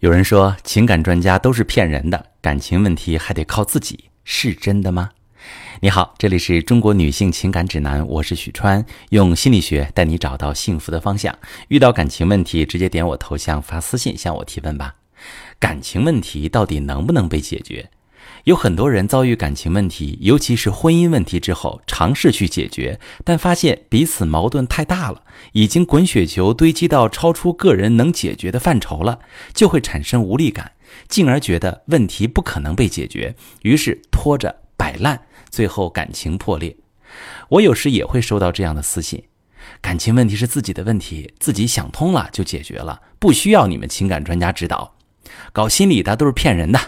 有人说情感专家都是骗人的，感情问题还得靠自己，是真的吗？你好，这里是中国女性情感指南，我是许川，用心理学带你找到幸福的方向。遇到感情问题，直接点我头像发私信向我提问吧。感情问题到底能不能被解决？有很多人遭遇感情问题，尤其是婚姻问题之后，尝试去解决，但发现彼此矛盾太大了，已经滚雪球堆积到超出个人能解决的范畴了，就会产生无力感，进而觉得问题不可能被解决，于是拖着摆烂，最后感情破裂。我有时也会收到这样的私信：感情问题是自己的问题，自己想通了就解决了，不需要你们情感专家指导，搞心理的都是骗人的。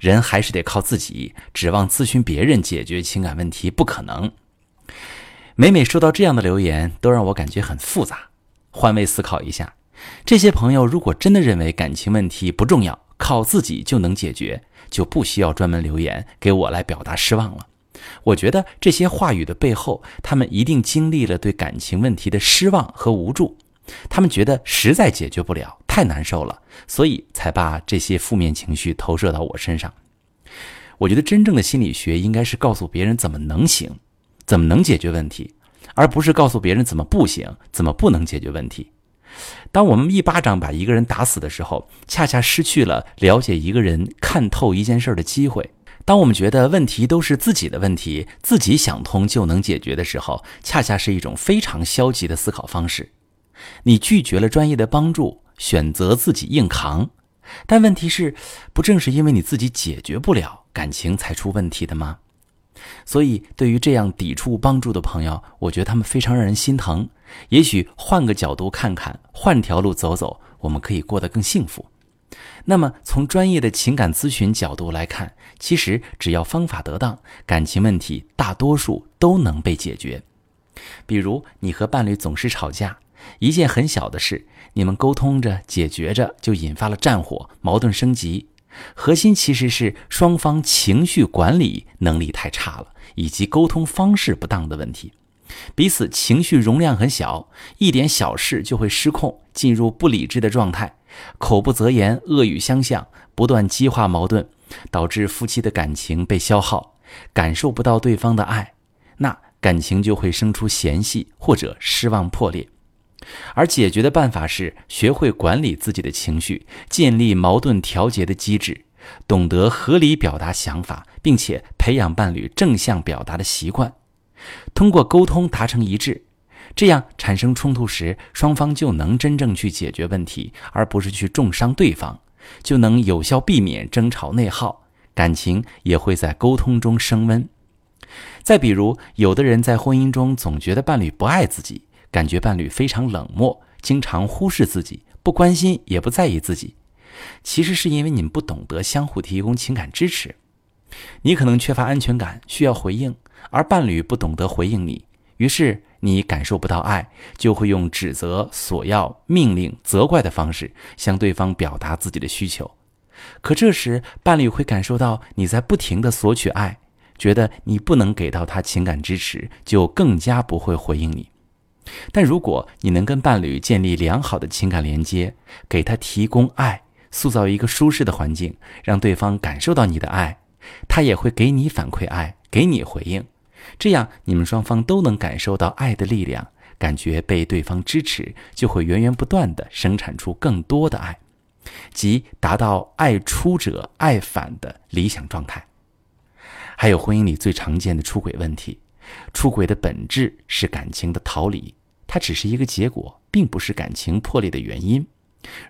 人还是得靠自己，指望咨询别人解决情感问题不可能。每每收到这样的留言，都让我感觉很复杂。换位思考一下，这些朋友如果真的认为感情问题不重要，靠自己就能解决，就不需要专门留言给我来表达失望了。我觉得这些话语的背后，他们一定经历了对感情问题的失望和无助。他们觉得实在解决不了，太难受了，所以才把这些负面情绪投射到我身上。我觉得真正的心理学应该是告诉别人怎么能行，怎么能解决问题，而不是告诉别人怎么不行，怎么不能解决问题。当我们一巴掌把一个人打死的时候，恰恰失去了了解一个人、看透一件事的机会。当我们觉得问题都是自己的问题，自己想通就能解决的时候，恰恰是一种非常消极的思考方式。你拒绝了专业的帮助，选择自己硬扛，但问题是，不正是因为你自己解决不了感情才出问题的吗？所以，对于这样抵触帮助的朋友，我觉得他们非常让人心疼。也许换个角度看看，换条路走走，我们可以过得更幸福。那么，从专业的情感咨询角度来看，其实只要方法得当，感情问题大多数都能被解决。比如，你和伴侣总是吵架。一件很小的事，你们沟通着解决着，就引发了战火，矛盾升级。核心其实是双方情绪管理能力太差了，以及沟通方式不当的问题。彼此情绪容量很小，一点小事就会失控，进入不理智的状态，口不择言，恶语相向，不断激化矛盾，导致夫妻的感情被消耗，感受不到对方的爱，那感情就会生出嫌隙或者失望破裂。而解决的办法是学会管理自己的情绪，建立矛盾调节的机制，懂得合理表达想法，并且培养伴侣正向表达的习惯。通过沟通达成一致，这样产生冲突时，双方就能真正去解决问题，而不是去重伤对方，就能有效避免争吵内耗，感情也会在沟通中升温。再比如，有的人在婚姻中总觉得伴侣不爱自己。感觉伴侣非常冷漠，经常忽视自己，不关心也不在意自己。其实是因为你们不懂得相互提供情感支持。你可能缺乏安全感，需要回应，而伴侣不懂得回应你，于是你感受不到爱，就会用指责、索要、命令、责怪的方式向对方表达自己的需求。可这时，伴侣会感受到你在不停的索取爱，觉得你不能给到他情感支持，就更加不会回应你。但如果你能跟伴侣建立良好的情感连接，给他提供爱，塑造一个舒适的环境，让对方感受到你的爱，他也会给你反馈爱，给你回应，这样你们双方都能感受到爱的力量，感觉被对方支持，就会源源不断的生产出更多的爱，即达到爱出者爱返的理想状态。还有婚姻里最常见的出轨问题。出轨的本质是感情的逃离，它只是一个结果，并不是感情破裂的原因。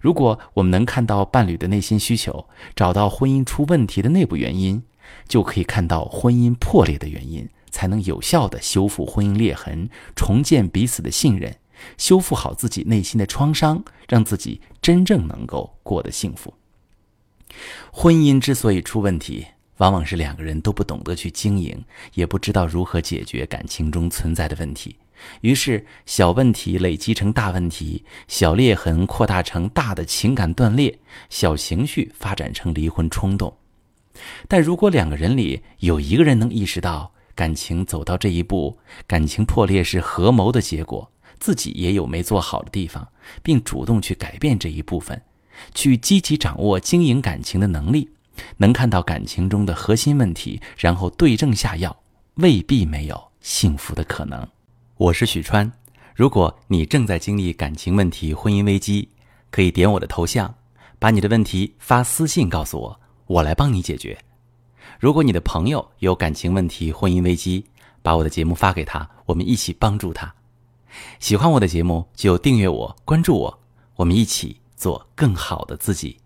如果我们能看到伴侣的内心需求，找到婚姻出问题的内部原因，就可以看到婚姻破裂的原因，才能有效的修复婚姻裂痕，重建彼此的信任，修复好自己内心的创伤，让自己真正能够过得幸福。婚姻之所以出问题。往往是两个人都不懂得去经营，也不知道如何解决感情中存在的问题，于是小问题累积成大问题，小裂痕扩大成大的情感断裂，小情绪发展成离婚冲动。但如果两个人里有一个人能意识到感情走到这一步，感情破裂是合谋的结果，自己也有没做好的地方，并主动去改变这一部分，去积极掌握经营感情的能力，能看到感情中的核心问题，然后对症下药，未必没有幸福的可能。我是许川，如果你正在经历感情问题、婚姻危机，可以点我的头像，把你的问题发私信告诉我，我来帮你解决。如果你的朋友有感情问题、婚姻危机，把我的节目发给他，我们一起帮助他。喜欢我的节目就订阅我、关注我，我们一起做更好的自己。